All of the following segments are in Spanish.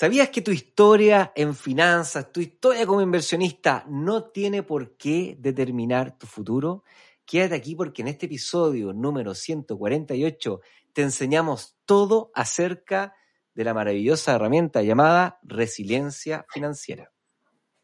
¿Sabías que tu historia en finanzas, tu historia como inversionista no tiene por qué determinar tu futuro? Quédate aquí porque en este episodio número 148 te enseñamos todo acerca de la maravillosa herramienta llamada resiliencia financiera.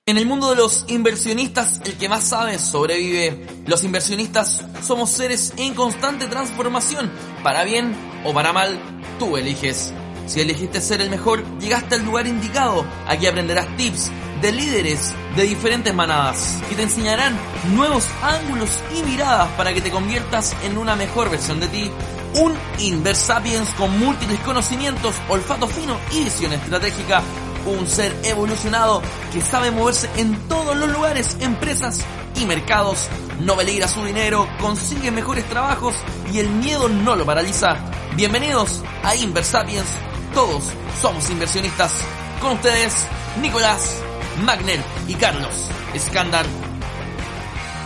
En el mundo de los inversionistas, el que más sabe sobrevive. Los inversionistas somos seres en constante transformación. Para bien o para mal, tú eliges. Si elegiste ser el mejor, llegaste al lugar indicado. Aquí aprenderás tips de líderes de diferentes manadas que te enseñarán nuevos ángulos y miradas para que te conviertas en una mejor versión de ti. Un Inversapiens con múltiples conocimientos, olfato fino y visión estratégica. Un ser evolucionado que sabe moverse en todos los lugares, empresas y mercados. No peligra su dinero, consigue mejores trabajos y el miedo no lo paraliza. Bienvenidos a Inversapiens todos somos inversionistas. Con ustedes, Nicolás, Magner y Carlos Escándar.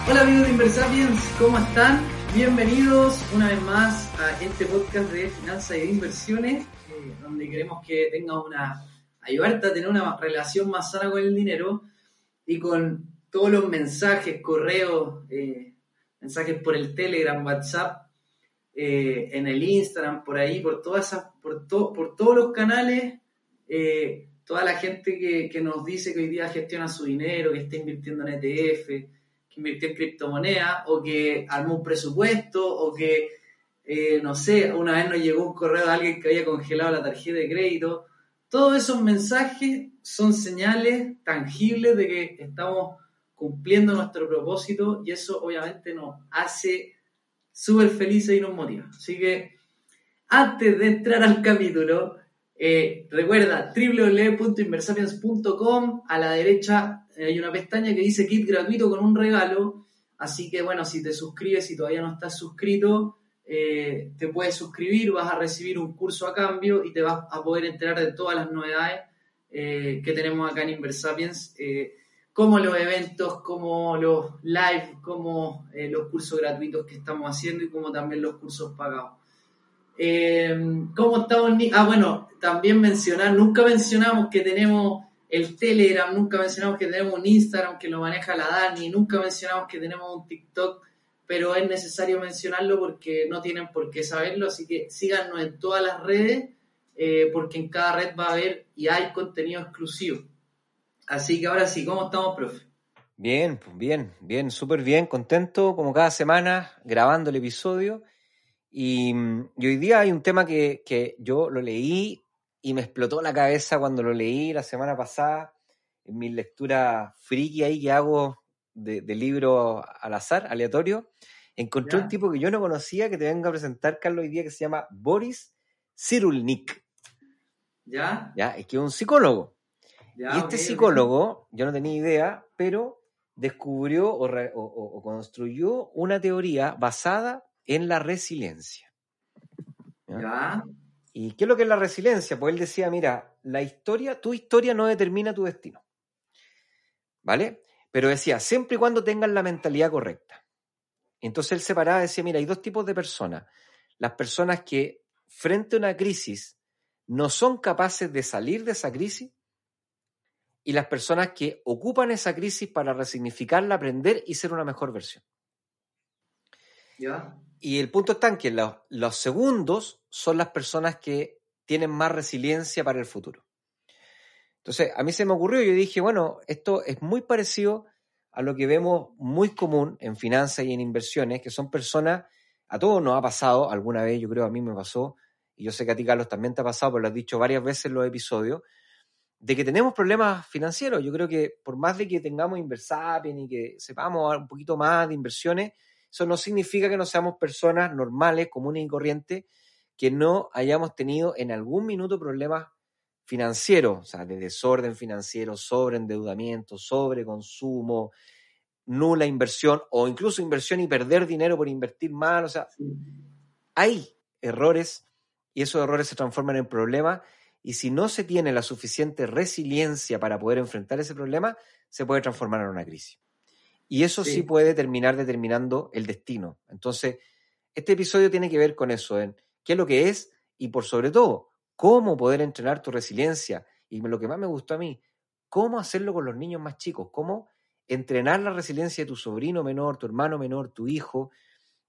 Hola amigos de Inversapiens, ¿cómo están? Bienvenidos una vez más a este podcast de finanzas y de inversiones, eh, donde queremos que tengas una, ayudarte a tener una relación más sana con el dinero y con todos los mensajes, correos, eh, mensajes por el Telegram, WhatsApp, eh, en el Instagram, por ahí, por todas esas, por, por todos los canales, eh, toda la gente que, nos dice que hoy día gestiona su dinero, que está invirtiendo en ETF, que invirtió en criptomonedas, o que armó un presupuesto, o que, eh, no sé, una vez nos llegó un correo de alguien que había congelado la tarjeta de crédito. Todos esos mensajes son señales tangibles de que estamos cumpliendo nuestro propósito y eso obviamente nos hace súper felices y nos motiva. Así que antes de entrar al capítulo, eh, recuerda www.inversapiens.com, a la derecha hay una pestaña que dice kit gratuito con un regalo, así que bueno, si te suscribes, si todavía no estás suscrito, eh, te puedes suscribir, vas a recibir un curso a cambio y te vas a poder enterar de todas las novedades eh, que tenemos acá en Inversapiens como los eventos, como los live, como eh, los cursos gratuitos que estamos haciendo y como también los cursos pagados. Eh, ¿Cómo estamos? Ah, bueno, también mencionar, nunca mencionamos que tenemos el Telegram, nunca mencionamos que tenemos un Instagram que lo maneja la Dani, nunca mencionamos que tenemos un TikTok, pero es necesario mencionarlo porque no tienen por qué saberlo, así que síganos en todas las redes, eh, porque en cada red va a haber y hay contenido exclusivo. Así que ahora sí, ¿cómo estamos, profe? Bien, pues bien, bien, súper bien, contento como cada semana grabando el episodio. Y, hoy día hay un tema que, yo lo leí y me explotó la cabeza cuando lo leí la semana pasada en mi lectura friki ahí que hago de, libro al azar, aleatorio. Encontré un tipo que yo no conocía que te venga a presentar, Carlos, hoy día que se llama Boris Cyrulnik. ¿Ya? Ya, es que es un psicólogo y este psicólogo, yo no tenía idea, pero descubrió o, construyó una teoría basada en la resiliencia. ¿Y qué es lo que es la resiliencia? Pues él decía, mira, la historia, tu historia no determina tu destino. ¿Vale? Pero decía, siempre y cuando tengas la mentalidad correcta. Entonces él separaba, decía, mira, hay dos tipos de personas. Las personas que frente a una crisis no son capaces de salir de esa crisis y las personas que ocupan esa crisis para resignificarla, aprender y ser una mejor versión. Y el punto está en que los, segundos son las personas que tienen más resiliencia para el futuro. Entonces, a mí se me ocurrió, yo dije, bueno, esto es muy parecido a lo que vemos muy común en finanzas y en inversiones, que son personas, a todos nos ha pasado alguna vez, yo creo a mí me pasó, y yo sé que a ti, Carlos, también te ha pasado, pero lo has dicho varias veces en los episodios, de que tenemos problemas financieros. Yo creo que por más de que tengamos Inversapien y que sepamos un poquito más de inversiones, eso no significa que no seamos personas normales, comunes y corrientes, que no hayamos tenido en algún minuto problemas financieros, o sea, de desorden financiero, sobreendeudamiento, sobreconsumo, nula inversión o incluso inversión y perder dinero por invertir mal. O sea, hay errores y esos errores se transforman en problemas y si no se tiene la suficiente resiliencia para poder enfrentar ese problema, se puede transformar en una crisis. Y eso sí, puede terminar determinando el destino. Entonces, este episodio tiene que ver con eso, en qué es lo que es y por sobre todo, cómo poder entrenar tu resiliencia y lo que más me gustó a mí, cómo hacerlo con los niños más chicos, cómo entrenar la resiliencia de tu sobrino menor, tu hermano menor, tu hijo,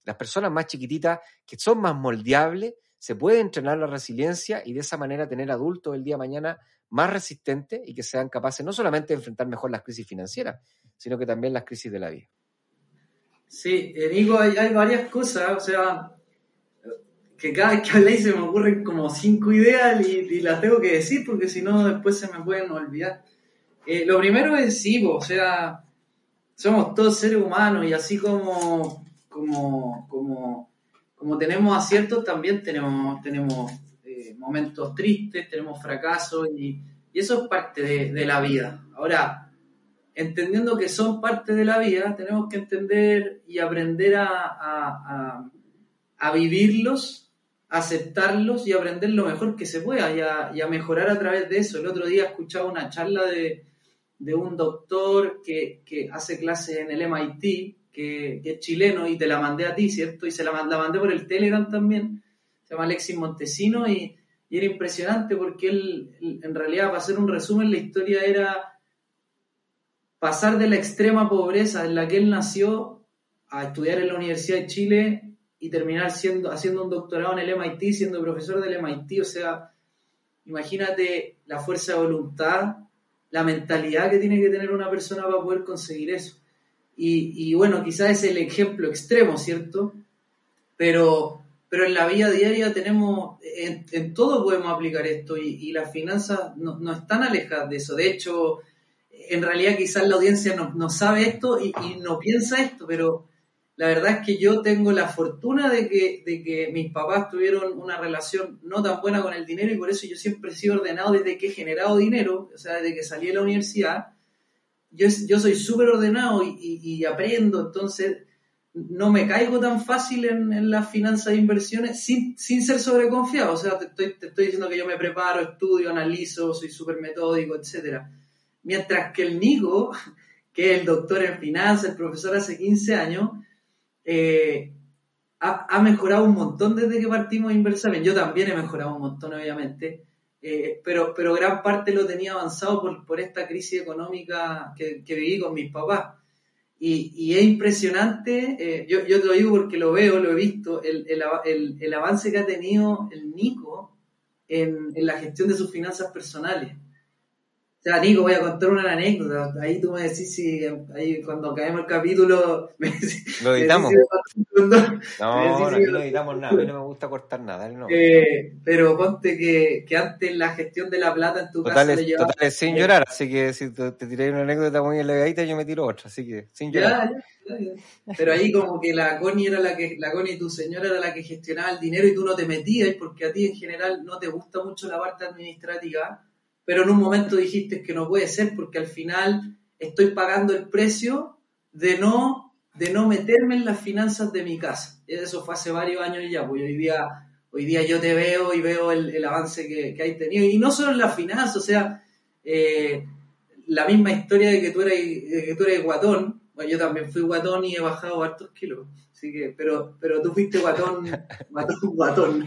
las personas más chiquititas que son más moldeables, se puede entrenar la resiliencia y de esa manera tener adultos el día de mañana más resistentes y que sean capaces no solamente de enfrentar mejor las crisis financieras, sino que también las crisis de la vida. Sí, eh, Nico, hay, hay varias cosas, o sea, que cada vez que habléis se me ocurren como cinco ideas y, las tengo que decir porque si no después se me pueden olvidar. Eh, lo primero es sí, o sea, somos todos seres humanos y así como, como, como, como tenemos aciertos, también tenemos, tenemos eh, momentos tristes, tenemos fracasos y, eso es parte de, la vida. Ahora, entendiendo que son parte de la vida, tenemos que entender y aprender a, a, a, vivirlos aceptarlos y aprender lo mejor que se pueda y a, y a, mejorar a través de eso. El otro día escuchaba una charla de, de un doctor que, que, hace clases en el MIT, que, es chileno, y te la mandé a ti, ¿cierto? Y se la, mandé por el Telegram también, se llama Alexis Montesino, y, y era impresionante porque él, en realidad, para hacer un resumen, la historia era pasar de la extrema pobreza en la que él nació a estudiar en la Universidad de Chile y terminar siendo, haciendo un doctorado en el MIT, siendo profesor del MIT. O sea, imagínate la fuerza de voluntad, la mentalidad que tiene que tener una persona para poder conseguir eso. Y, y bueno, quizás es el ejemplo extremo, ¿cierto? Pero, pero en la vida diaria tenemos, en, en todo podemos aplicar esto y, y las finanzas no, no, están alejadas de eso. De hecho, en realidad quizás la audiencia no, no sabe esto y, y no piensa esto, pero la verdad es que yo tengo la fortuna de que, de que mis papás tuvieron una relación no tan buena con el dinero y por eso yo siempre he sido ordenado desde que he generado dinero, o sea, desde que salí de la universidad. Yo, yo soy súper ordenado y, y, y, aprendo, entonces no me caigo tan fácil en, en las finanzas e inversiones sin, sin, ser sobreconfiado. O sea, te estoy, te estoy diciendo que yo me preparo, estudio, analizo, soy súper metódico, etc. Mientras que el Nico, que es el doctor en finanzas, el profesor hace 15 años, eh, ha, ha, mejorado un montón desde que partimos Inversamen. Yo también he mejorado un montón, obviamente, eh, pero, pero gran parte lo tenía avanzado por, por esta crisis económica que, que, viví con mis papás. Y, y es impresionante, eh, yo, yo, te lo digo porque lo veo, lo he visto, el, el, el, el avance que ha tenido el Nico en, en la gestión de sus finanzas personales. O sea, Nico, voy a contar una anécdota. Ahí tú me decís si ahí cuando acabemos el capítulo. Me decís, lo editamos. Me no, no, aquí no editamos nada. A mí no me gusta cortar nada. No. Eh, pero ponte que, que, antes la gestión de la plata en tu total casa es, le. Total es sin llorar. Así que si te, te tiré una anécdota muy elegadita, yo me tiro otra. Así que sin llorar. Ya, ya, ya, pero ahí como que la Connie era la que, la Connie, tu señora, era la que gestionaba el dinero y tú no te metías porque a ti en general no te gusta mucho la parte administrativa pero en un momento dijiste que no puede ser porque al final estoy pagando el precio de no, de no meterme en las finanzas de mi casa. Eso fue hace varios años ya, pues hoy día, hoy día yo te veo y veo el, avance que, que hay tenido. Y no solo en las finanzas, o sea, eh, la misma historia de que tú eres, de que tú eres guatón. Bueno, yo también fui guatón y he bajado hartos kilos. Así que, pero, pero tú fuiste guatón, guatón, guatón.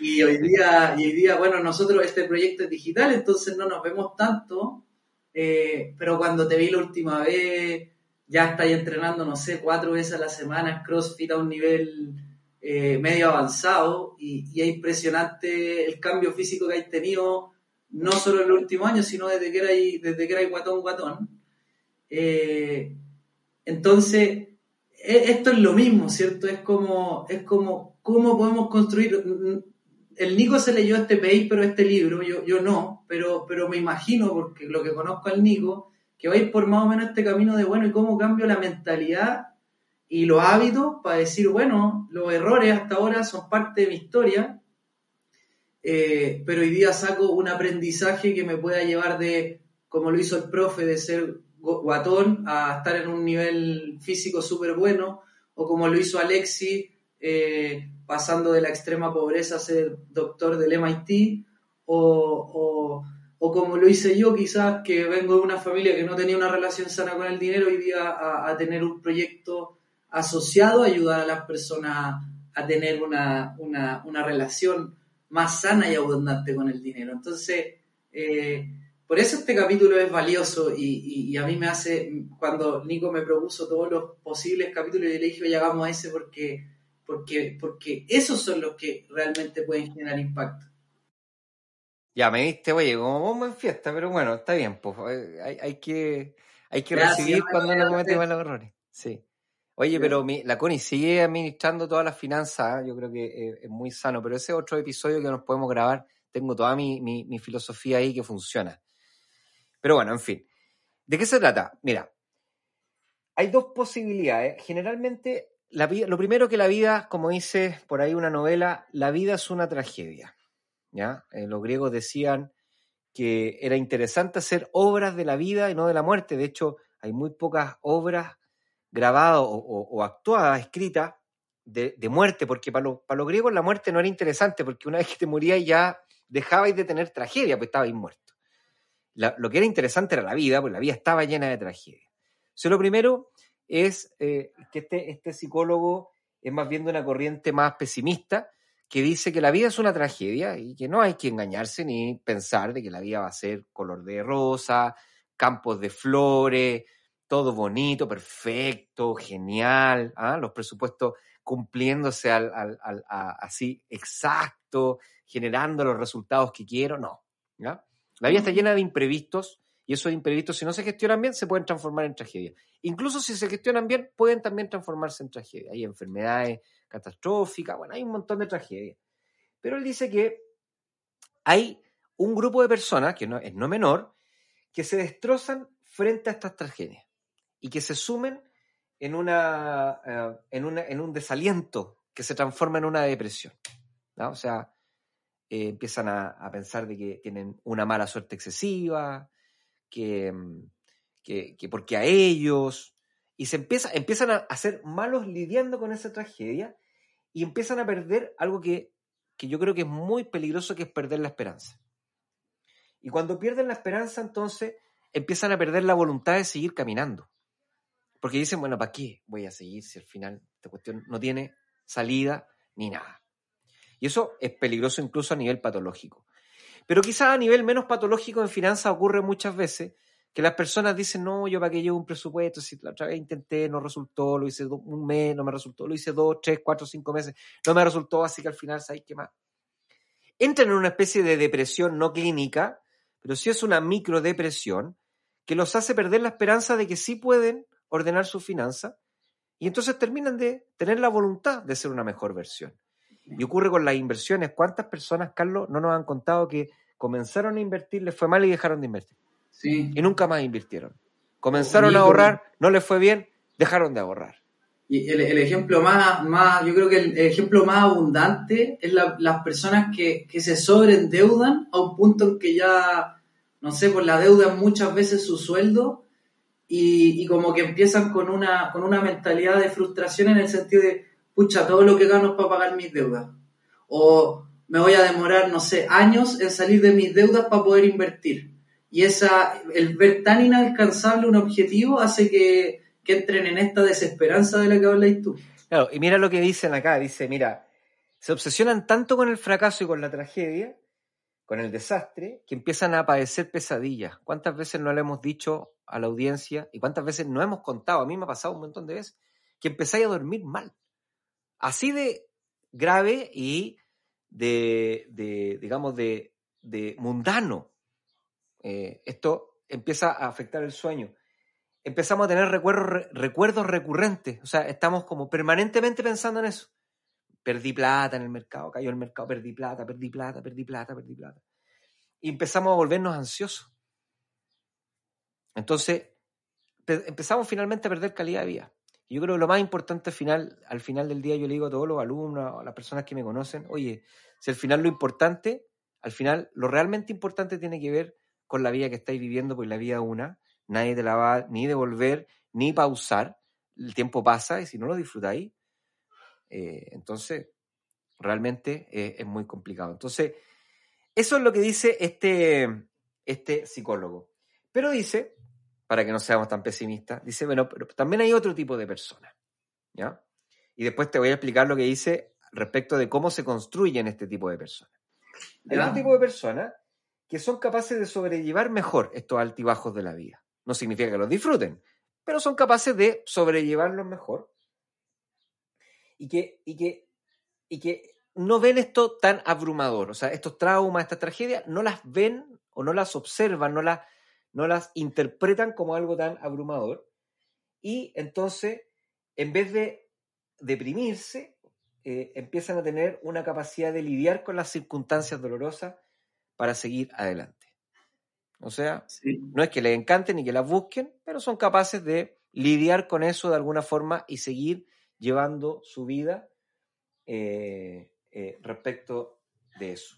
Y hoy día, y hoy día, bueno, nosotros este proyecto es digital, entonces no nos vemos tanto, eh, pero cuando te vi la última vez, ya estáis entrenando, no sé, cuatro veces a la semana, CrossFit a un nivel eh, medio avanzado, y, y, es impresionante el cambio físico que hay tenido, no solo en los últimos años, sino desde que erais, desde que erais guatón, guatón. Eh, entonces, esto es lo mismo, ¿cierto? Es como, es como, ¿cómo podemos construir? el Nico se leyó este paper, este libro, yo, yo no, pero, pero me imagino, porque lo que conozco al Nico, que va a ir por más o menos este camino de, bueno, ¿y cómo cambio la mentalidad y los hábitos para decir, bueno, los errores hasta ahora son parte de mi historia, eh, pero hoy día saco un aprendizaje que me pueda llevar de, como lo hizo el profe, de ser guatón a estar en un nivel físico súper bueno, o como lo hizo Alexi, eh, pasando de la extrema pobreza a ser doctor del MIT, o, o, como lo hice yo, quizás que vengo de una familia que no tenía una relación sana con el dinero, hoy día a, a tener un proyecto asociado a ayudar a las personas a tener una, una, una relación más sana y abundante con el dinero. Entonces, Eh, por eso este capítulo es valioso y, y, a mí me hace, cuando Nico me propuso todos los posibles capítulos, yo le dije, oye, hagamos ese porque, porque, porque esos son los que realmente pueden generar impacto. Ya me diste, oye, como bomba en fiesta, pero bueno, está bien, pues hay, hay que, hay que recibir cuando uno comete malos errores. Sí. Oye, pero mi, la CONI sigue administrando todas las finanzas, ¿eh? yo creo que es, muy sano, pero ese otro episodio que nos podemos grabar, tengo toda mi, mi, filosofía ahí que funciona. Pero bueno, en fin. ¿De qué se trata? Mira, hay dos posibilidades. Generalmente, lo primero que la vida, como dice por ahí una novela, la vida es una tragedia. ¿ya? Eh, los griegos decían que era interesante hacer obras de la vida y no de la muerte. De hecho, hay muy pocas obras grabada o, actuada, escrita, de, muerte, porque para, para los griegos la muerte no era interesante, porque una vez que te morías ya dejabais de tener tragedia, pues estabais muerto. lo que era interesante era la vida, pues la vida estaba llena de tragedia. Entonces, lo primero es eh, que este, este psicólogo es más bien de una corriente más pesimista, que dice que la vida es una tragedia y que no hay que engañarse ni pensar de que la vida va a ser color de rosa, campos de flores, todo bonito, perfecto, genial, ¿ah? los presupuestos cumpliéndose al, así exacto, generando los resultados que quiero, no. ¿ya? La vida está llena de imprevistos y esos imprevistos, si no se gestionan bien, se pueden transformar en tragedia. Incluso si se gestionan bien, pueden también transformarse en tragedia. Hay enfermedades catastróficas, bueno, hay un montón de tragedias. Pero él dice que hay un grupo de personas, que no, es no menor, que se destrozan frente a estas tragedias y que se sumen en, una, eh, en, en, un desaliento que se transforma en una depresión. O sea, eh, empiezan a, pensar de que tienen una mala suerte excesiva, que, mm, que, porque a ellos, y se empieza, empiezan a, hacer malos lidiando con esa tragedia y empiezan a perder algo que, que yo creo que es muy peligroso, que es perder la esperanza. Y cuando pierden la esperanza, entonces empiezan a perder la voluntad de seguir caminando. Porque dicen, bueno, ¿para qué voy a seguir si al final esta cuestión no tiene salida ni nada? Y eso es peligroso incluso a nivel patológico. Pero quizás a nivel menos patológico en finanzas ocurre muchas veces que las personas dicen, no, yo para qué llevo un presupuesto, si la otra vez intenté, no resultó, lo hice un mes, no me resultó, lo hice dos, tres, cuatro, cinco meses, no me resultó, así que al final, ¿sabes qué más? Entran en una especie de depresión no clínica, pero sí es una microdepresión que los hace perder la esperanza de que sí pueden ordenar su finanza y entonces terminan de tener la voluntad de ser una mejor versión. Y ocurre con las inversiones. ¿Cuántas personas, Carlos, no nos han contado que comenzaron a invertir, les fue mal y dejaron de invertir? Sí. Y nunca más invirtieron. Comenzaron a ahorrar, no les fue bien, dejaron de ahorrar. Y el, ejemplo más, más, yo creo que el, ejemplo más abundante es las personas que, que se sobreendeudan a un punto en que ya, no sé, por la deuda muchas veces su sueldo y, como que empiezan con una, con una mentalidad de frustración en el sentido de, pucha, todo lo que gano es para pagar mis deudas. O me voy a demorar, no sé, años en salir de mis deudas para poder invertir. Y esa, el ver tan inalcanzable un objetivo hace que, entren en esta desesperanza de la que habláis tú. Claro, y mira lo que dicen acá, dice, mira, se obsesionan tanto con el fracaso y con la tragedia, con el desastre, que empiezan a padecer pesadillas. ¿Cuántas veces no le hemos dicho a la audiencia y cuántas veces no hemos contado, a mí me ha pasado un montón de veces, que empezáis a dormir mal. Así de grave y de, digamos, de, mundano. Eh, esto empieza a afectar el sueño. Empezamos a tener recuerdos, recuerdos recurrentes, o sea, estamos como permanentemente pensando en eso. Perdí plata en el mercado, cayó el mercado, perdí plata, perdí plata, perdí plata, perdí plata. Y empezamos a volvernos ansiosos. Entonces, empezamos finalmente a perder calidad de vida. Yo creo que lo más importante al final, al final del día, yo le digo a todos los alumnos, a las personas que me conocen, oye, si al final lo importante, al final lo realmente importante tiene que ver con la vida que estáis viviendo, pues la vida una, nadie te la va ni devolver, ni pausar, el tiempo pasa y si no lo disfrutáis, eh, entonces realmente es muy complicado. Entonces, eso es lo que dice este, este psicólogo. Pero dice para que no seamos tan pesimistas, dice, bueno, pero también hay otro tipo de personas, ¿ya? Y después te voy a explicar lo que dice respecto de cómo se construyen este tipo de personas. Hay otro tipo de personas que son capaces de sobrellevar mejor estos altibajos de la vida. No significa que los disfruten, pero son capaces de sobrellevarlos mejor y que, y que, y que no ven esto tan abrumador. O sea, estos traumas, estas tragedias, no las ven o no las observan, no las, no las interpretan como algo tan abrumador. Y entonces, en vez de deprimirse, eh, empiezan a tener una capacidad de lidiar con las circunstancias dolorosas para seguir adelante. O sea, no es que les encanten ni que las busquen, pero son capaces de lidiar con eso de alguna forma y seguir llevando su vida eh, eh, respecto de eso.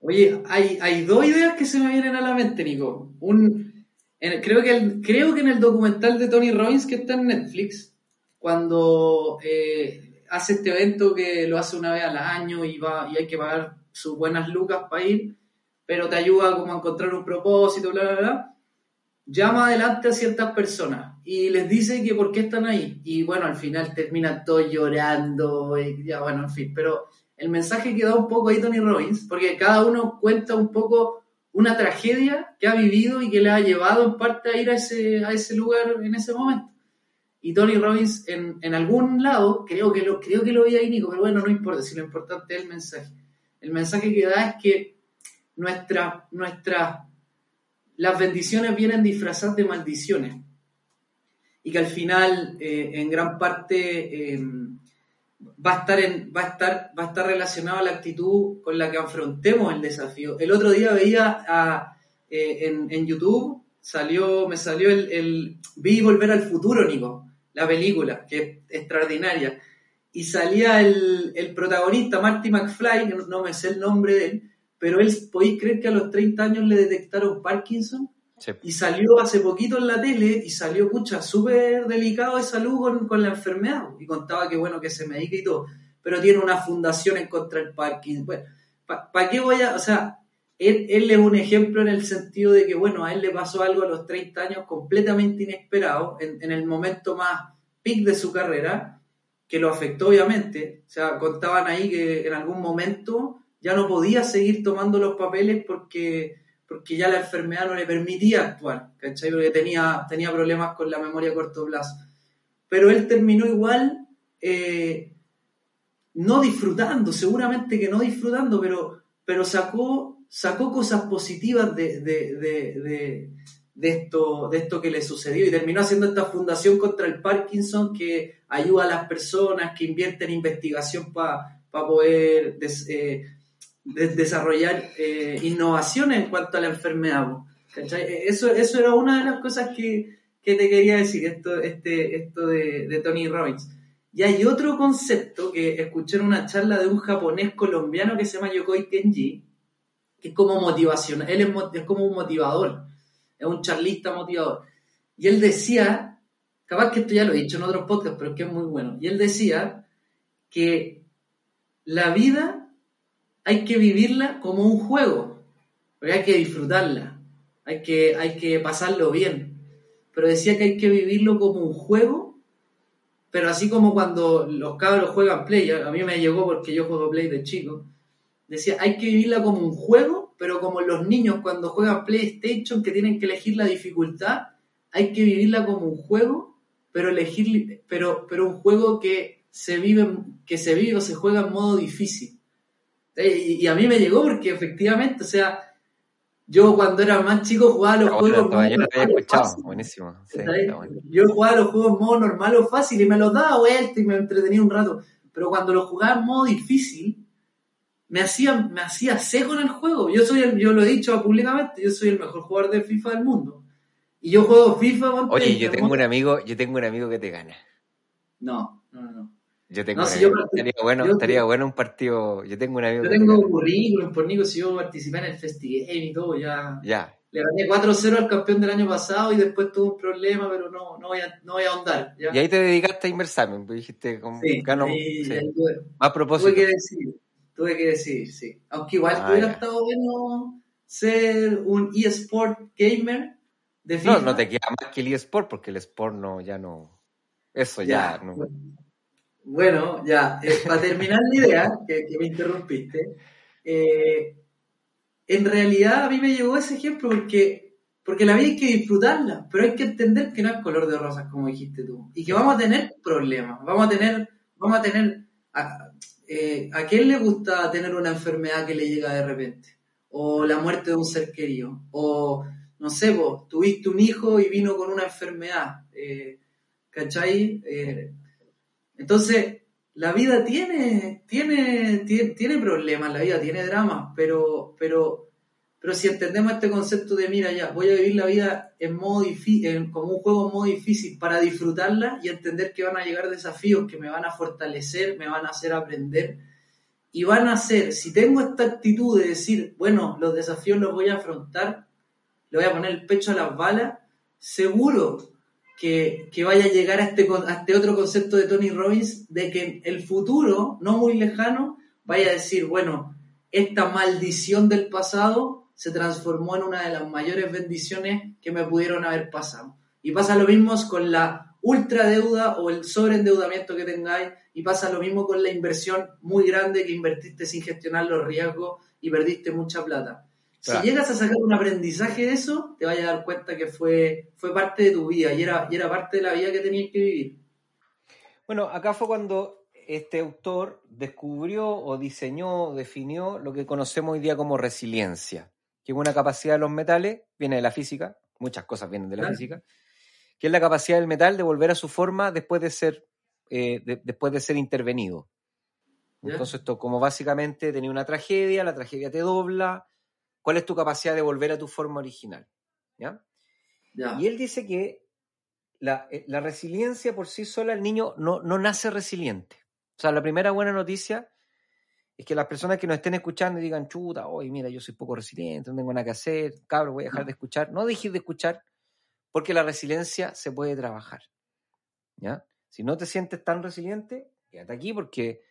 Oye, hay, dos ideas que se me vienen a la mente, Nico. Un, creo, que creo que en el documental de Tony Robbins que está en Netflix, cuando eh, hace este evento que lo hace una vez al año y, va, y hay que pagar sus buenas lucas para ir, pero te ayuda como a encontrar un propósito, bla, bla, bla, llama adelante a ciertas personas y les dice que por qué están ahí. Y bueno, al final termina todo llorando, y ya bueno, en fin, pero el mensaje que da un poco ahí Tony Robbins, porque cada uno cuenta un poco una tragedia que ha vivido y que le ha llevado en parte a ir a ese, a ese lugar en ese momento. Y Tony Robbins en, en algún lado, creo que, lo, creo que lo vi ahí, Nico, pero bueno, no importa, si lo importante es el mensaje. El mensaje que da es que nuestra, nuestra, las bendiciones vienen disfrazadas de maldiciones y que al final, eh, en gran parte, em, va, a estar en, va, a estar, va a estar relacionado a la actitud con la que afrontemos el desafío. El otro día veía eh, en, YouTube, salió, me salió el, Vi Volver al Futuro, Nico, la película, que es extraordinaria y salía el, el, protagonista, Marty McFly, no, me sé el nombre de él, pero él, ¿podéis creer que a los 30 años le detectaron Parkinson? Y salió hace poquito en la tele y salió, pucha, súper delicado de salud con, con, la enfermedad. Y contaba que, bueno, que se medica y todo. Pero tiene una fundación en contra del Parkinson. Bueno, ¿para qué voy a...? O sea, él, él, es un ejemplo en el sentido de que, bueno, a él le pasó algo a los 30 años completamente inesperado, en, en el momento más peak de su carrera, que lo afectó obviamente. O sea, contaban ahí que en algún momento ya no podía seguir tomando los papeles porque, porque ya la enfermedad no le permitía actuar, ¿cachai? Porque tenía, tenía problemas con la memoria a corto plazo. Pero él terminó igual, eh, no disfrutando, seguramente que no disfrutando, pero, pero sacó, sacó cosas positivas de, de, de esto, de esto que le sucedió y terminó haciendo esta fundación contra el Parkinson que ayuda a las personas, que invierte en investigación para poder eh, desarrollar eh, innovaciones en cuanto a la enfermedad. Eso, eso era una de las cosas que, que te quería decir, esto, este, esto de, de, Tony Robbins. Y hay otro concepto que escuché en una charla de un japonés colombiano que se llama Yokoi Kenji, que es como motivación, él es, es como un motivador es un charlista motivador. Y él decía, capaz que esto ya lo he dicho en otros podcasts, pero es que es muy bueno. Y él decía que la vida hay que vivirla como un juego, porque hay que disfrutarla, hay que, hay que pasarlo bien. Pero decía que hay que vivirlo como un juego, pero así como cuando los cabros juegan play, a mí me llegó porque yo juego play de chico, decía, hay que vivirla como un juego pero como los niños cuando juegan PlayStation que tienen que elegir la dificultad, hay que vivirla como un juego, pero elegir pero pero un juego que se vive que se vive o se juega en modo difícil. Y, a mí me llegó porque efectivamente, o sea, yo cuando era más chico jugaba los juegos buenísimo. Yo jugaba los juegos en modo normal o fácil y me los daba vuelta y me entretenía un rato. Pero cuando los jugaba en modo difícil, me hacía, me hacía seco en el juego. Yo soy el, yo lo he dicho públicamente, yo soy el mejor jugador de FIFA del mundo. Y yo juego FIFA con Oye, yo tengo un amigo, yo tengo un amigo que te gana. No, no, no. Yo tengo un amigo. estaría bueno, estaría bueno un partido. Yo tengo un amigo. Yo tengo currículum por Nico, si yo participé en el festival y todo, ya. Ya. Le gané 4-0 al campeón del año pasado y después tuvo un problema, pero no, no, voy, a, no voy a ahondar. ¿ya? Y ahí te dedicaste a Inversamen, dijiste, como, sí, gano, sí. A propósito. Tuve que decir tuve que decir, sí. Aunque igual ah, hubiera estado bueno ser un eSport gamer de FIFA. No, no te queda más que el eSport porque el Sport no, ya no. Eso ya, no. Bueno, ya, eh, para terminar la idea, que, me interrumpiste, eh, en realidad a mí me llegó ese ejemplo porque, porque la vida hay que disfrutarla, pero hay que entender que no es color de rosas, como dijiste tú, y que vamos a tener problemas, vamos a tener, vamos a tener, a, eh, ¿a quién le gusta tener una enfermedad que le llega de repente? O la muerte de un ser querido, o no sé, vos, tuviste un hijo y vino con una enfermedad, ¿cachai? Entonces, la vida tiene, tiene, tiene, problemas, la vida tiene dramas, pero, pero, pero si entendemos este concepto de, mira, ya, voy a vivir la vida en como un juego en modo difícil para disfrutarla y entender que van a llegar desafíos que me van a fortalecer, me van a hacer aprender y van a hacer, si tengo esta actitud de decir, bueno, los desafíos los voy a afrontar, le voy a poner el pecho a las balas, seguro que, vaya a llegar a este, a este otro concepto de Tony Robbins, de que el futuro, no muy lejano, vaya a decir, bueno, esta maldición del pasado se transformó en una de las mayores bendiciones que me pudieron haber pasado. Y pasa lo mismo con la ultradeuda o el sobreendeudamiento que tengáis, y pasa lo mismo con la inversión muy grande que invertiste sin gestionar los riesgos y perdiste mucha plata. Si llegas a sacar un aprendizaje de eso, te vas a dar cuenta que fue, fue parte de tu vida y era, y era parte de la vida que tenías que vivir. Bueno, acá fue cuando este autor descubrió o diseñó, definió lo que conocemos hoy día como resiliencia, que es una capacidad de los metales, viene de la física, muchas cosas vienen de la física, que es la capacidad del metal de volver a su forma después de ser, eh, después de ser intervenido. Entonces, esto como básicamente tenía una tragedia, la tragedia te dobla, ¿Cuál es tu capacidad de volver a tu forma original? ¿Ya? Y él dice que eh, la, resiliencia por sí sola, el niño no, no nace resiliente. O sea, la primera buena noticia es que las personas que nos estén escuchando y digan, chuta, hoy mira, yo soy poco resiliente, no tengo nada que hacer, cabrón, voy a dejar de escuchar. No dejes de escuchar porque la resiliencia se puede trabajar. ¿Ya? Si no te sientes tan resiliente, quédate aquí porque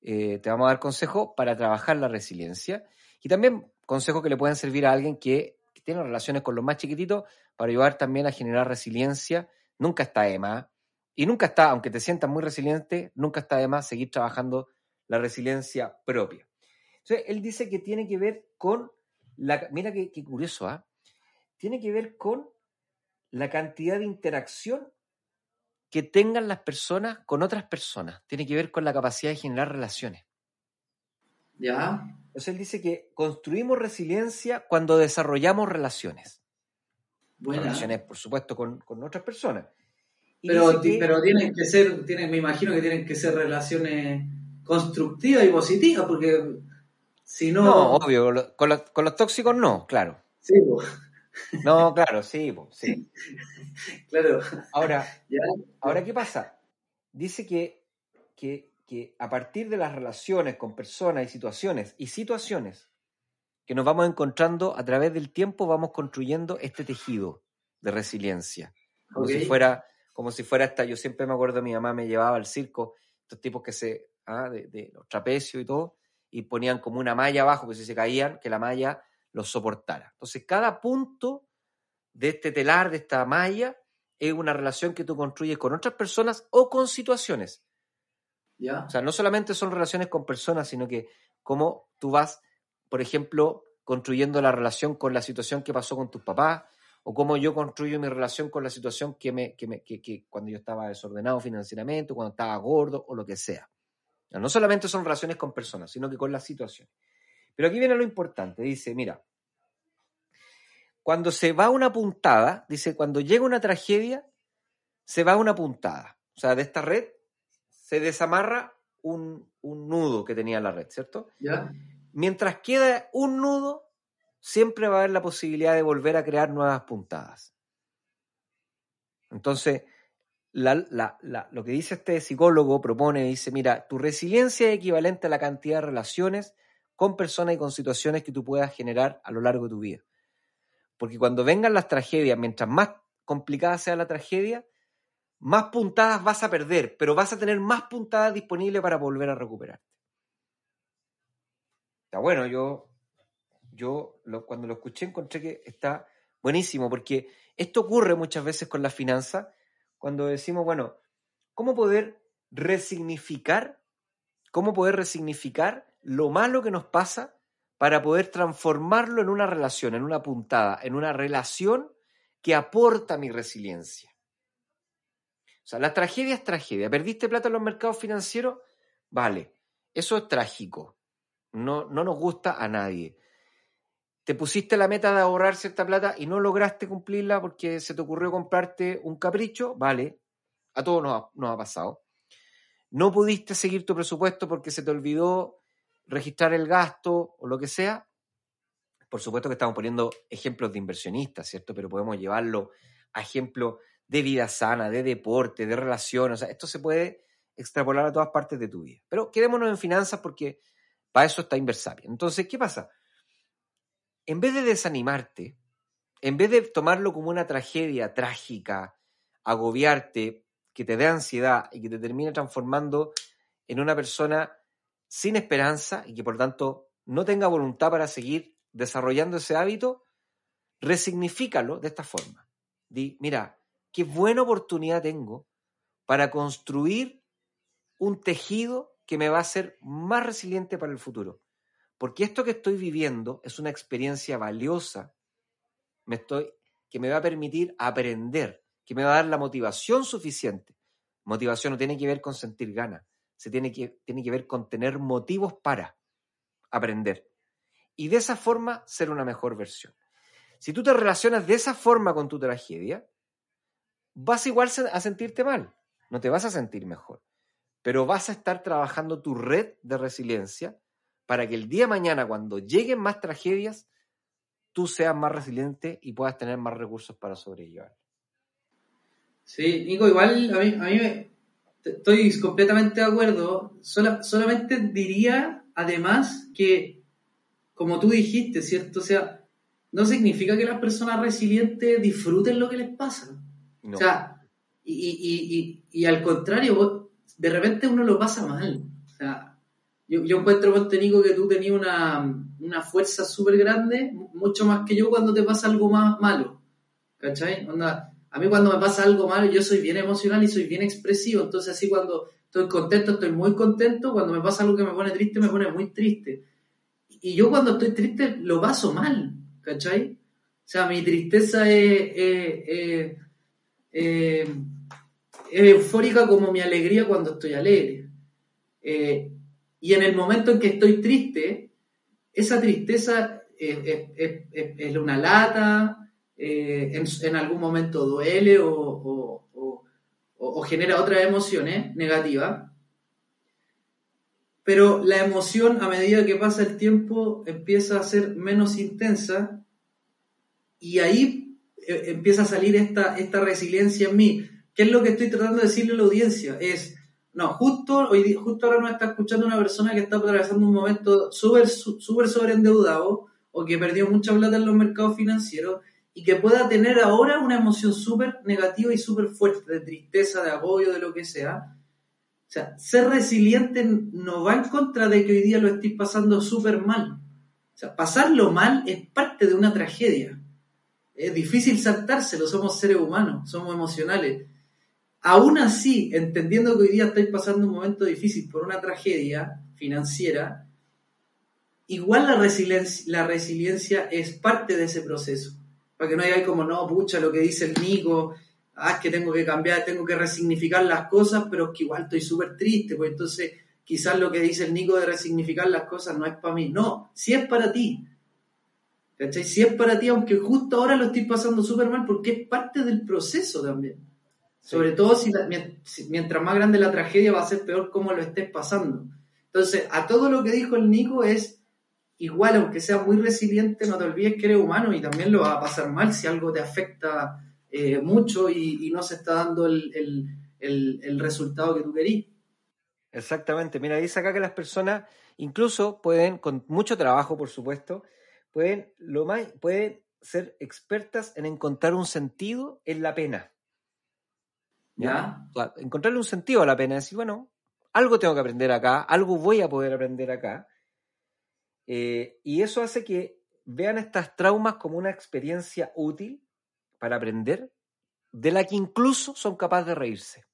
eh, te vamos a dar consejos para trabajar la resiliencia. Y también consejos que le pueden servir a alguien que, tiene relaciones con los más chiquititos para ayudar también a generar resiliencia. Nunca está de más. Y nunca está, aunque te sientas muy resiliente, nunca está de más seguir trabajando la resiliencia propia. Entonces, él dice que tiene que ver con la. Mira qué, curioso, ¿ah? Tiene que ver con la cantidad de interacción que tengan las personas con otras personas. Tiene que ver con la capacidad de generar relaciones. Ya. Entonces él dice que construimos resiliencia cuando desarrollamos relaciones. Relaciones, por supuesto, con, otras personas. pero, pero tienen que ser, tienen, me imagino que tienen que ser relaciones constructivas y positivas, porque si no. No, obvio, con los, con los tóxicos no, claro. Sí, No, claro, sí, sí. claro. Ahora, ahora, ¿qué pasa? Dice que, que que a partir de las relaciones con personas y situaciones y situaciones que nos vamos encontrando a través del tiempo, vamos construyendo este tejido de resiliencia. Como si fuera, como si fuera esta, yo siempre me acuerdo, mi mamá me llevaba al circo, estos tipos que se, ah, de, los trapecios y todo, y ponían como una malla abajo, que si se caían, que la malla los soportara. Entonces, cada punto de este telar, de esta malla, es una relación que tú construyes con otras personas o con situaciones. O sea, no solamente son relaciones con personas, sino que cómo tú vas, por ejemplo, construyendo la relación con la situación que pasó con tus papás, o cómo yo construyo mi relación con la situación que me, que que, cuando yo estaba desordenado financieramente, cuando estaba gordo, o lo que sea. No solamente son relaciones con personas, sino que con la situación. Pero aquí viene lo importante, dice, mira, cuando se va una puntada, dice, cuando llega una tragedia, se va una puntada. O sea, de esta red se desamarra un, nudo que tenía la red, ¿cierto? ¿Ya? Mientras queda un nudo, siempre va a haber la posibilidad de volver a crear nuevas puntadas. Entonces, lo que dice este psicólogo propone, dice, mira, tu resiliencia es equivalente a la cantidad de relaciones con personas y con situaciones que tú puedas generar a lo largo de tu vida. Porque cuando vengan las tragedias, mientras más complicada sea la tragedia, más puntadas vas a perder, pero vas a tener más puntadas disponibles para volver a recuperarte. Está bueno, yo, yo cuando lo escuché encontré que está buenísimo, porque esto ocurre muchas veces con la finanza, cuando decimos, bueno, ¿cómo poder resignificar, cómo poder resignificar lo malo que nos pasa para poder transformarlo en una relación, en una puntada, en una relación que aporta mi resiliencia. O sea, la tragedia es tragedia. ¿Perdiste plata en los mercados financieros? Vale, eso es trágico. No, no nos gusta a nadie. Te pusiste la meta de ahorrar cierta plata y no lograste cumplirla porque se te ocurrió comprarte un capricho, vale, a todos nos nos ha pasado. No pudiste seguir tu presupuesto porque se te olvidó registrar el gasto o lo que sea. Por supuesto que estamos poniendo ejemplos de inversionistas, ¿cierto? Pero podemos llevarlo a ejemplos de vida sana, de deporte, de relaciones. O sea, esto se puede extrapolar a todas partes de tu vida. Pero quedémonos en finanzas porque para eso está Inversapia. Entonces, ¿qué pasa? En vez de desanimarte, en vez de tomarlo como una tragedia trágica, agobiarte, que te dé ansiedad y que te termine transformando en una persona sin esperanza y que por tanto no tenga voluntad para seguir desarrollando ese hábito, resignifícalo de esta forma. Di, mira, qué buena oportunidad tengo para construir un tejido que me va a hacer más resiliente para el futuro. Porque esto que estoy viviendo es una experiencia valiosa me estoy, que me va a permitir aprender, que me va a dar la motivación suficiente. Motivación no tiene que ver con sentir ganas, se tiene que, tiene que ver con tener motivos para aprender. Y de esa forma ser una mejor versión. Si tú te relacionas de esa forma con tu tragedia, vas igual a sentirte mal, no te vas a sentir mejor, pero vas a estar trabajando tu red de resiliencia para que el día de mañana, cuando lleguen más tragedias, tú seas más resiliente y puedas tener más recursos para sobrellevar. Sí, Nico, igual a mí, a mí me, estoy completamente de acuerdo. solamente diría, además, que, como tú dijiste, ¿cierto? O sea, no significa que las personas resilientes disfruten lo que les pasa. O sea, y, y, y, y, al contrario, de repente uno lo pasa mal. O sea, yo, yo encuentro, Nico, que tú tenías una, una fuerza súper grande, mucho más que yo cuando te pasa algo más malo. ¿Cachai? Onda, a mí cuando me pasa algo malo, yo soy bien emocional y soy bien expresivo, entonces así cuando estoy contento, estoy muy contento, cuando me pasa algo que me pone triste, me pone muy triste. Y yo cuando estoy triste lo paso mal, ¿cachai? O sea, mi tristeza es, eufórica como mi alegría cuando estoy alegre. Eh, y en el momento en que estoy triste, esa tristeza es una lata, eh, en, algún momento duele o, genera otras emociones negativas, pero la emoción a medida que pasa el tiempo empieza a ser menos intensa y ahí eh, empieza a salir esta, esta resiliencia en mí. ¿Qué es lo que estoy tratando de decirle a la audiencia? Es, no, justo, hoy, justo ahora nos está escuchando una persona que está atravesando un momento súper súper sobreendeudado o que perdió mucha plata en los mercados financieros y que pueda tener ahora una emoción súper negativa y súper fuerte, de tristeza, de apoyo, de lo que sea. O sea, ser resiliente no va en contra de que hoy día lo estéis pasando súper mal. O sea, pasarlo mal es parte de una tragedia. Es difícil saltárselo, somos seres humanos, somos emocionales. Aún así, entendiendo que hoy día estáis pasando un momento difícil por una tragedia financiera, igual la resiliencia, es parte de ese proceso para que no haya como, no, pucha, lo que dice el Nico, ah, es que tengo que cambiar, tengo que resignificar las cosas, pero es que igual estoy súper triste, pues entonces quizás lo que dice el Nico de resignificar las cosas no es para mí, no, si es para ti. ¿Cachai? Si es para ti, aunque justo ahora lo estoy pasando súper mal, porque es parte del proceso también. Sobre todo si, mientras más grande la tragedia va a ser peor cómo lo estés pasando. Entonces, a todo lo que dijo el Nico es igual, aunque sea muy resiliente, no te olvides que eres humano y también lo va a pasar mal si algo te afecta eh, mucho y, no se está dando el, resultado que tú querías. Exactamente. Mira, dice acá que las personas incluso pueden, con mucho trabajo, por supuesto, pueden, lo más, pueden ser expertas en encontrar un sentido en la pena. ¿Ya? encontrarle un sentido a la pena, decir, bueno, algo tengo que aprender acá, algo voy a poder aprender acá eh, y eso hace que vean estas traumas como una experiencia útil para aprender, de la que incluso son capaces de reírse.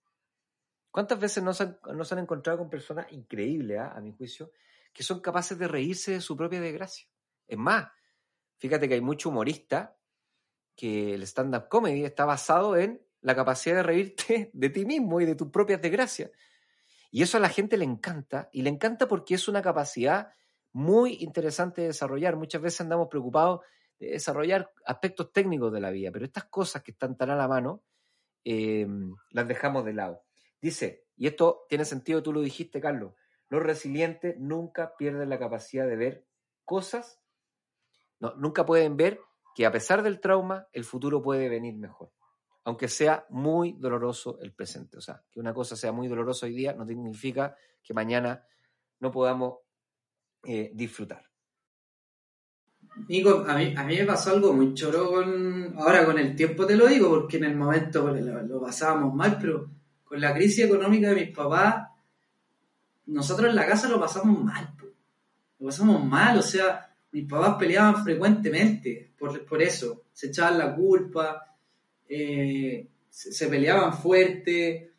¿Cuántas veces nos han, han encontrado con personas increíbles, ah, a mi juicio, que son capaces de reírse de su propia desgracia? Es más, fíjate que hay mucho humorista que el stand-up comedy está basado en la capacidad de reírte de ti mismo y de tus propias desgracias. Y eso a la gente le encanta, y le encanta porque es una capacidad muy interesante de desarrollar. Muchas veces andamos preocupados de desarrollar aspectos técnicos de la vida, pero estas cosas que están tan a la mano, eh, las dejamos de lado. Dice, y esto tiene sentido, tú lo dijiste, Carlos, los resilientes nunca pierden la capacidad de ver cosas, no, nunca pueden ver que a pesar del trauma, el futuro puede venir mejor, aunque sea muy doloroso el presente. O sea, que una cosa sea muy dolorosa hoy día no significa que mañana no podamos eh, disfrutar. Nico, a mí, a mí me pasó algo muy choro con. Ahora con el tiempo te lo digo, porque en el momento lo, lo pasábamos mal, pero con la crisis económica de mis papás, nosotros en la casa lo pasamos mal. Lo pasamos mal, o sea, mis papás peleaban frecuentemente por, por eso. Se echaban la culpa, eh, se, peleaban fuerte,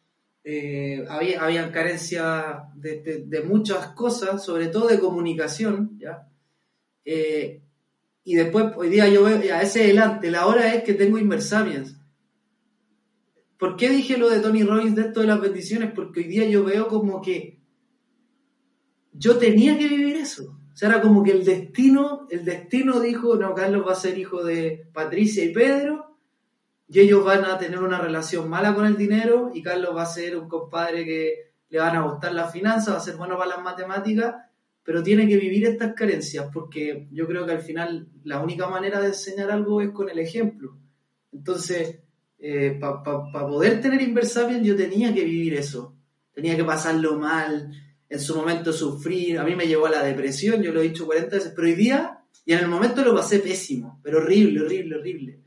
eh, había, habían carencias de, de- muchas cosas, sobre todo de comunicación, ¿ya? Eh, y después, hoy día yo veo, ya, ese adelante, la hora es que tengo Inversapiens. ¿Por qué dije lo de Tony Robbins de esto de las bendiciones? Porque hoy día yo veo como que yo tenía que vivir eso. O sea, era como que el destino, el destino dijo, no, Carlos va a ser hijo de Patricia y Pedro, y ellos van a tener una relación mala con el dinero, y Carlos va a ser un compadre que le van a gustar las finanzas, va a ser bueno para las matemáticas, pero tiene que vivir estas carencias, porque yo creo que al final la única manera de enseñar algo es con el ejemplo. Entonces, para poder tener Inversapien yo tenía que vivir eso, tenía que pasarlo mal, en su momento sufrir, a mí me llevó a la depresión, yo lo he dicho 40 veces, pero hoy día, y en el momento lo pasé pésimo, pero horrible, horrible, horrible.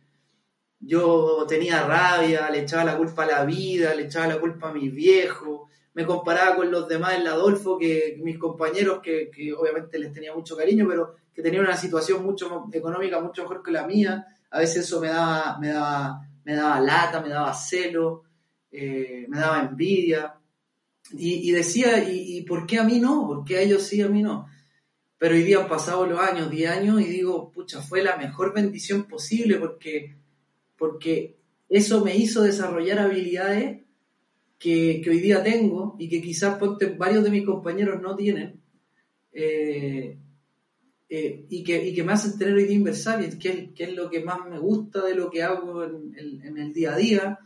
Yo tenía rabia, le echaba la culpa a la vida, le echaba la culpa a mis viejos, me comparaba con los demás en la Adolfo, que mis compañeros, que, obviamente les tenía mucho cariño, pero que tenían una situación mucho económica mucho mejor que la mía, a veces eso me daba, me daba, me daba lata, me daba celo, eh, me daba envidia. Y, decía, ¿y, ¿y por qué a mí no? ¿Por qué a ellos sí, a mí no? Pero hoy día han pasado los años, 10 años, y digo, pucha, fue la mejor bendición posible porque, porque eso me hizo desarrollar habilidades que, que hoy día tengo y que quizás varios de mis compañeros no tienen. eh, eh, y, que, y que me hacen tener hoy día que es, que es lo que más me gusta de lo que hago en el día a día,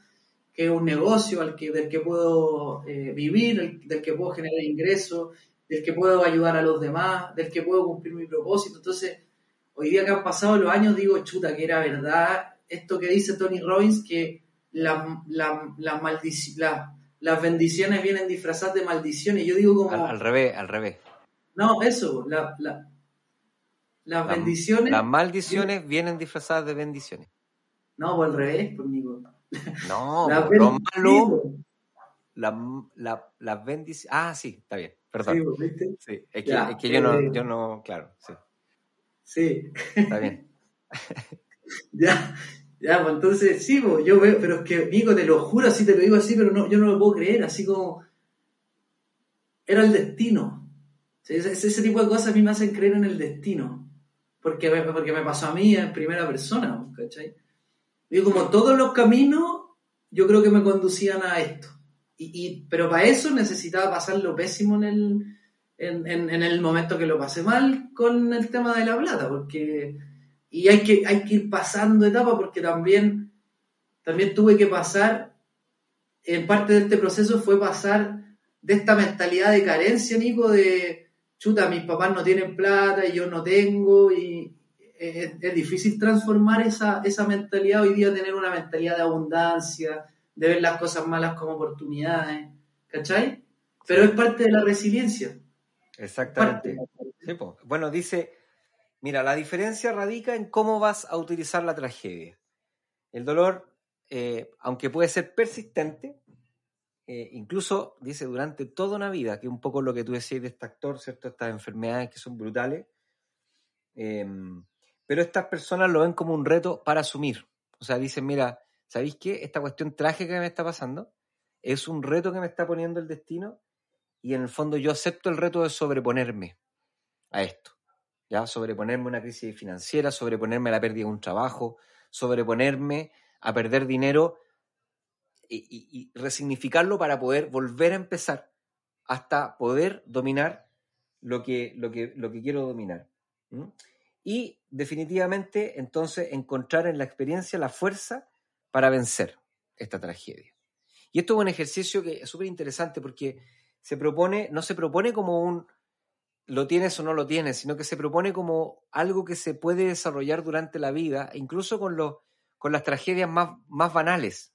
que es un negocio al que, del que puedo eh, vivir, el- del que puedo generar ingresos, del que puedo ayudar a los demás, del que puedo cumplir mi propósito. Entonces, hoy día que han pasado los años, digo, chuta, que era verdad esto que dice Tony Robbins, que la, la, la maldici- la- las bendiciones vienen disfrazadas de maldiciones. Yo digo como, Al, al revés, al revés. no, eso, la, la- las La- bendiciones, Las maldiciones vienen disfrazadas de bendiciones. no, por el revés, por mi No, por lo malo, la- la- las bendiciones. Ah, sí, está bien, perdón. sí, ¿viste? Sí, es que, Ya, es que yo, no, eh. yo no, claro, sí, Sí, está bien. ya, ya, pues entonces, sí, pues, yo veo, pero es que, Nico, te lo juro, así te lo digo así, pero no, yo no lo puedo creer, así como, era el destino. Ese, ese tipo de cosas a mí me hacen creer en el destino, porque, me- porque me pasó a mí en primera persona, ¿cachai? Y como todos los caminos, yo creo que me conducían a esto. Y, y- pero para eso necesitaba pasar lo pésimo en el, en, en- en el momento que lo pasé mal con el tema de la plata, porque y hay que, hay que ir pasando etapas porque también, también tuve que pasar, en parte de este proceso fue pasar de esta mentalidad de carencia, Nico, de chuta, mis papás no tienen plata y yo no tengo, y es, es difícil transformar esa, esa mentalidad hoy día, tener una mentalidad de abundancia, de ver las cosas malas como oportunidades, ¿cachai? Pero es parte de la resiliencia. Exactamente. Sí. Bueno, dice, mira, la diferencia radica en cómo vas a utilizar la tragedia. El dolor, eh, aunque puede ser persistente, eh, incluso dice durante toda una vida, que un poco lo que tú decías de este actor, ¿cierto? Estas enfermedades que son brutales. eh, pero estas personas lo ven como un reto para asumir. O sea, dicen, mira, ¿sabéis qué? Esta cuestión trágica que me está pasando es un reto que me está poniendo el destino y en el fondo yo acepto el reto de sobreponerme a esto. ¿ya? Sobreponerme a una crisis financiera, sobreponerme a la pérdida de un trabajo, sobreponerme a perder dinero y, resignificarlo para poder volver a empezar hasta poder dominar lo que, lo que, lo que quiero dominar. Y definitivamente, entonces, encontrar en la experiencia la fuerza para vencer esta tragedia. Y esto es un ejercicio que es súper interesante porque se propone, no se propone como un lo tienes o no lo tienes, sino que se propone como algo que se puede desarrollar durante la vida, incluso con, con las tragedias más, más banales.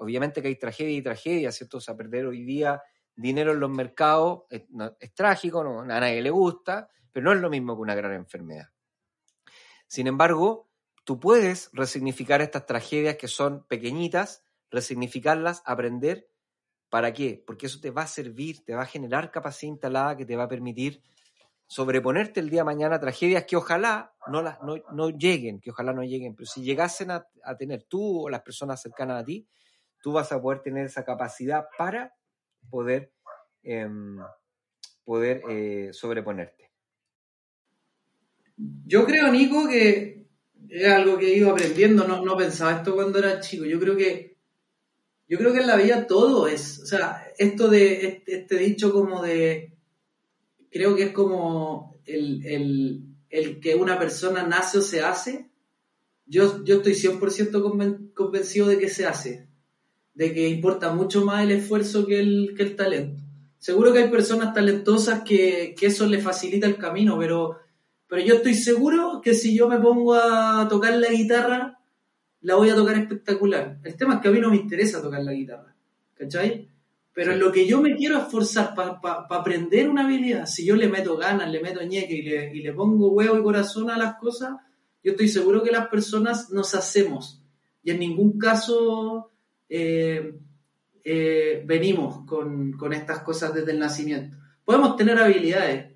Obviamente que hay tragedia y tragedia, ¿cierto? O sea, perder hoy día dinero en los mercados es, no- es trágico, no, a nadie le gusta, pero no es lo mismo que una gran enfermedad. Sin embargo, tú puedes resignificar estas tragedias que son pequeñitas, resignificarlas, aprender. ¿Para qué? Porque eso te va a servir, te va a generar capacidad instalada que te va a permitir sobreponerte el día de mañana a tragedias que ojalá no, las, no, no lleguen, que ojalá no lleguen, pero si llegasen a, tener tú o las personas cercanas a ti, tú vas a poder tener esa capacidad para poder, em, poder eh, sobreponerte. Yo creo, Nico, que es algo que he ido aprendiendo, no, no pensaba esto cuando era chico. Yo creo que yo creo que en la vida todo es, o sea, esto de este, este dicho como de creo que es como el, el- el que una persona nace o se hace. Yo, yo estoy 100% conven- convencido de que se hace, de que importa mucho más el esfuerzo que el, que el talento. Seguro que hay personas talentosas que, que eso les facilita el camino, pero, pero yo estoy seguro que si yo me pongo a tocar la guitarra, la voy a tocar espectacular. El tema es que a mí no me interesa tocar la guitarra, ¿cachai? Pero en lo que yo me quiero esforzar para aprender una habilidad, si yo le meto ganas, le meto ñeque y le, y le pongo huevo y corazón a las cosas, yo estoy seguro que las personas nos hacemos. Y en ningún caso eh, eh, venimos con, con estas cosas desde el nacimiento. Podemos tener habilidades,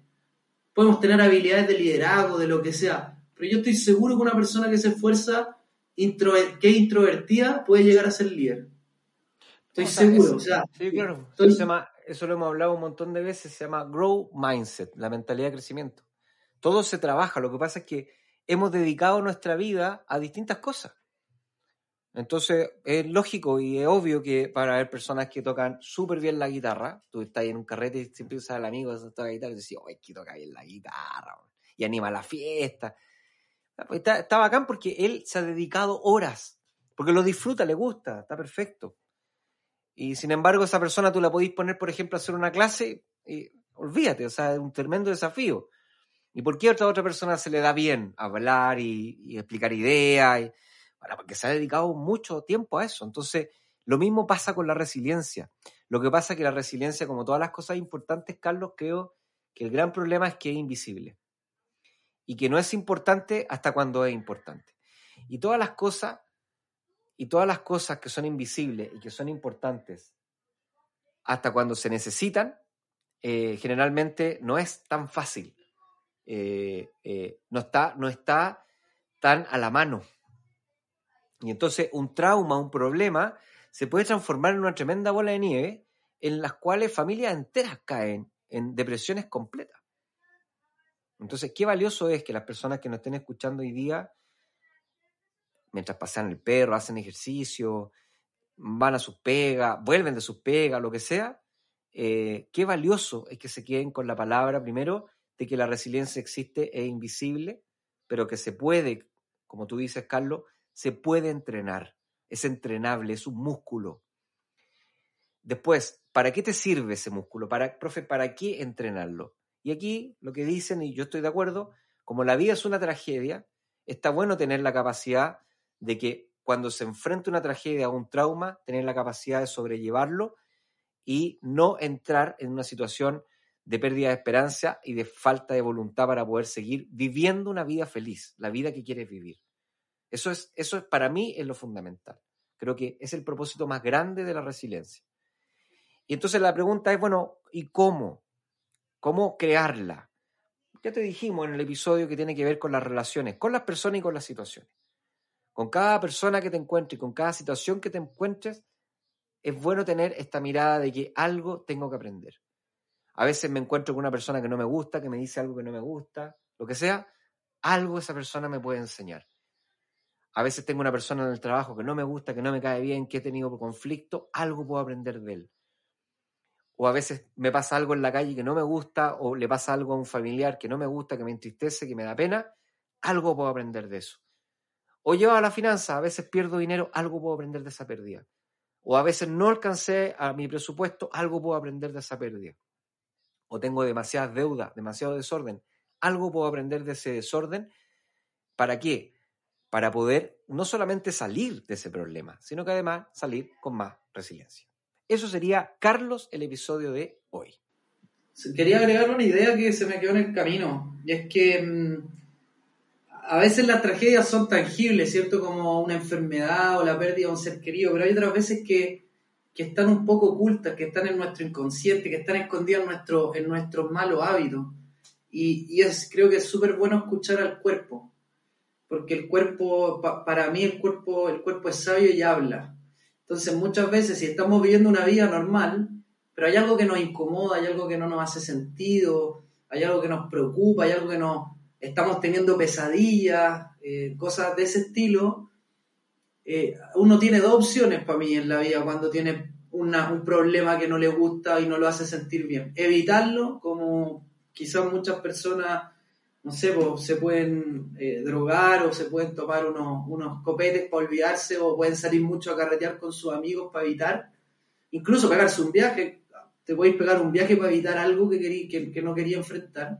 podemos tener habilidades de liderazgo, de lo que sea, pero yo estoy seguro que una persona que se esfuerza, que es introvertida, puede llegar a ser líder. Estoy O sea, seguro, o sea, Sí, claro. estoy- Eso, se llama- eso lo hemos hablado un montón de veces, se llama Grow Mindset, la mentalidad de crecimiento. Todo se trabaja, lo que pasa es que hemos dedicado nuestra vida a distintas cosas. Entonces, es lógico y es obvio que para haber personas que tocan súper bien la guitarra, tú estás en un carrete y siempre usas al amigo que toca la guitarra y dices, ¡ay, que toca bien la guitarra! weón", Y anima la fiesta. Ah, pues Está, está bacán porque él se ha dedicado horas, porque lo disfruta, le gusta, está perfecto. Y sin embargo, esa persona tú la podís poner, por ejemplo, a hacer una clase y olvídate, o sea, es un tremendo desafío. ¿Y por qué a otra, otra persona se le da bien hablar y, explicar ideas? Porque se ha dedicado mucho tiempo a eso. Entonces, lo mismo pasa con la resiliencia. Lo que pasa es que la resiliencia, como todas las cosas importantes, Carlos, creo que el gran problema es que es invisible. Y que no es importante hasta cuando es importante. Y todas las cosas y todas las cosas que son invisibles y que son importantes hasta cuando se necesitan, eh, generalmente no es tan fácil. Eh, eh, no, está, no está tan a la mano. Y entonces un trauma, un problema, se puede transformar en una tremenda bola de nieve en las cuales familias enteras caen en depresiones completas. Entonces, qué valioso es que las personas que nos estén escuchando hoy día mientras pasean el perro, hacen ejercicio, van a sus pegas, vuelven de sus pegas, lo que sea, eh, qué valioso es que se queden con la palabra, primero, de que la resiliencia existe, es invisible, pero que se puede, como tú dices, Carlos, se puede entrenar, es entrenable, es un músculo. Después, ¿para qué te sirve ese músculo? Para, profe, ¿para qué entrenarlo? Y aquí lo que dicen, y yo estoy de acuerdo, como la vida es una tragedia, está bueno tener la capacidad de que cuando se enfrenta una tragedia o un trauma, tener la capacidad de sobrellevarlo y no entrar en una situación de pérdida de esperanza y de falta de voluntad para poder seguir viviendo una vida feliz, la vida que quieres vivir. Eso es, eso es para mí es lo fundamental. Creo que es el propósito más grande de la resiliencia. Y entonces la pregunta es, bueno, ¿y cómo? ¿Cómo crearla? Ya te dijimos en el episodio que tiene que ver con las relaciones, con las personas y con las situaciones. Con cada persona que te encuentres, con cada situación que te encuentres, es bueno tener esta mirada de que algo tengo que aprender. A veces me encuentro con una persona que no me gusta, que me dice algo que no me gusta, lo que sea, algo esa persona me puede enseñar. A veces tengo una persona en el trabajo que no me gusta, que no me cae bien, que he tenido conflicto, algo puedo aprender de él. O a veces me pasa algo en la calle que no me gusta, o le pasa algo a un familiar que no me gusta, que me entristece, que me da pena, algo puedo aprender de eso. O llevo a la finanza, a veces pierdo dinero, algo puedo aprender de esa pérdida. O a veces no alcancé a mi presupuesto, algo puedo aprender de esa pérdida. O tengo demasiadas deudas, demasiado desorden, algo puedo aprender de ese desorden. ¿Para qué? Para poder no solamente salir de ese problema, sino que además salir con más resiliencia. Eso sería, Carlos, el episodio de hoy. Quería agregar una idea que se me quedó en el camino, y es que mm, a veces las tragedias son tangibles, ¿cierto? Como una enfermedad o la pérdida de un ser querido, pero hay otras veces que, que están un poco ocultas, que están en nuestro inconsciente, que están escondidas en, nuestro, en nuestros malos hábitos. Y, y es, creo que es súper bueno escuchar al cuerpo, porque el cuerpo, para mí el cuerpo, el cuerpo es sabio y habla. Entonces muchas veces si estamos viviendo una vida normal, pero hay algo que nos incomoda, hay algo que no nos hace sentido, hay algo que nos preocupa, hay algo que nos estamos teniendo pesadillas, eh, cosas de ese estilo, eh, uno tiene dos opciones para mí en la vida cuando tiene una, un problema que no le gusta y no lo hace sentir bien. Evitarlo, como quizás muchas personas, no sé, se pueden eh, drogar o se pueden tomar unos, unos copetes para olvidarse o pueden salir mucho a carretear con sus amigos para evitar, incluso pegarse un viaje, te podéis pegar un viaje para evitar algo que, que, que no quería enfrentar.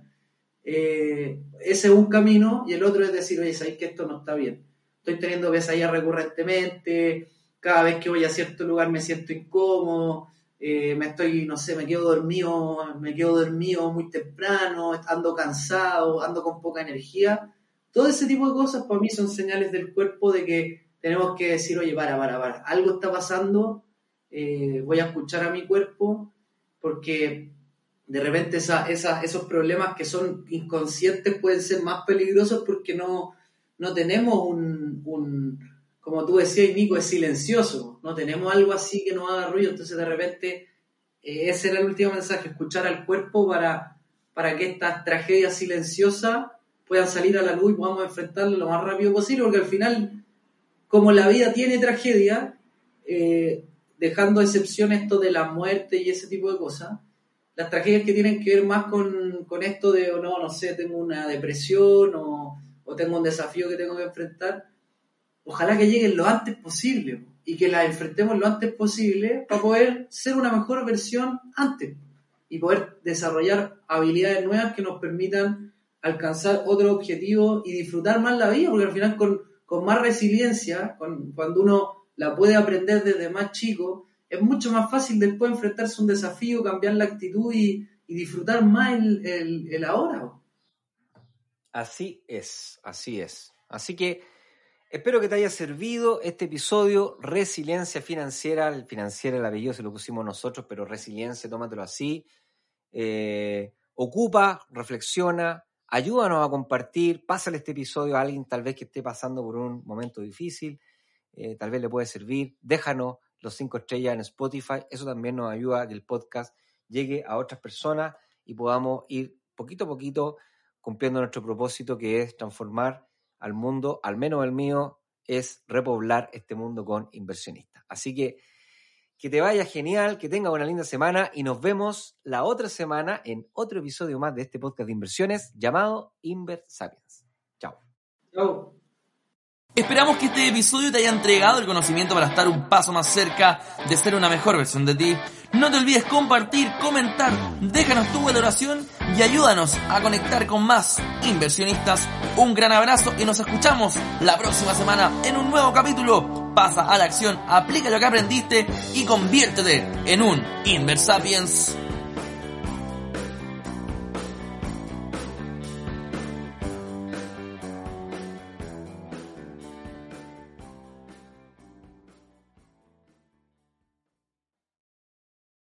Eh, ese es un camino y el otro es decir, oye, sabéis que esto no está bien. Estoy teniendo pesadillas recurrentemente, cada vez que voy a cierto lugar me siento incómodo, eh, me estoy, no sé, me quedo dormido, me quedo dormido muy temprano, ando cansado, ando con poca energía. Todo ese tipo de cosas para mí son señales del cuerpo de que tenemos que decir, oye, para, para, para, algo está pasando, eh, voy a escuchar a mi cuerpo, porque de repente esa, esos problemas que son inconscientes pueden ser más peligrosos porque no, no tenemos un, un, como tú decías, Nico, es silencioso, no tenemos algo así que nos haga ruido, entonces de repente eh, ese era el último mensaje, escuchar al cuerpo para, para que estas tragedias silenciosas puedan salir a la luz y podamos enfrentarlo lo más rápido posible, porque al final, como la vida tiene tragedia, eh, dejando excepción esto de la muerte y ese tipo de cosas, las tragedias que tienen que ver más con, con esto de, no, no sé, tengo una depresión o, o tengo un desafío que tengo que enfrentar, ojalá que lleguen lo antes posible y que las enfrentemos lo antes posible para poder ser una mejor versión antes y poder desarrollar habilidades nuevas que nos permitan alcanzar otro objetivo y disfrutar más la vida, porque al final con, con más resiliencia, cuando uno la puede aprender desde más chico, es mucho más fácil después enfrentarse a un desafío, cambiar la actitud y, disfrutar más el ahora. Así es, así es. Así que Espero que te haya servido este episodio. Resiliencia financiera. El financiero, el apellido se lo pusimos nosotros, pero resiliencia, tómatelo así. Eh, ocupa, reflexiona, ayúdanos a compartir. Pásale este episodio a alguien tal vez que esté pasando por un momento difícil. Eh, tal vez le puede servir. Déjanos los cinco estrellas en Spotify. Eso también nos ayuda a que el podcast llegue a otras personas y podamos ir poquito a poquito cumpliendo nuestro propósito que es transformar al mundo, al menos el mío, es repoblar este mundo con inversionistas. Así que que te vaya genial, que tenga una linda semana y nos vemos la otra semana en otro episodio más de este podcast de inversiones llamado Inver Sapiens. Chao. Chao. Esperamos que este episodio te haya entregado el conocimiento para estar un paso más cerca de ser una mejor versión de ti. No te olvides compartir, comentar, déjanos tu valoración y ayúdanos a conectar con más inversionistas. Un gran abrazo y nos escuchamos la próxima semana en un nuevo capítulo. Pasa a la acción, aplica lo que aprendiste y conviértete en un Inversapiens.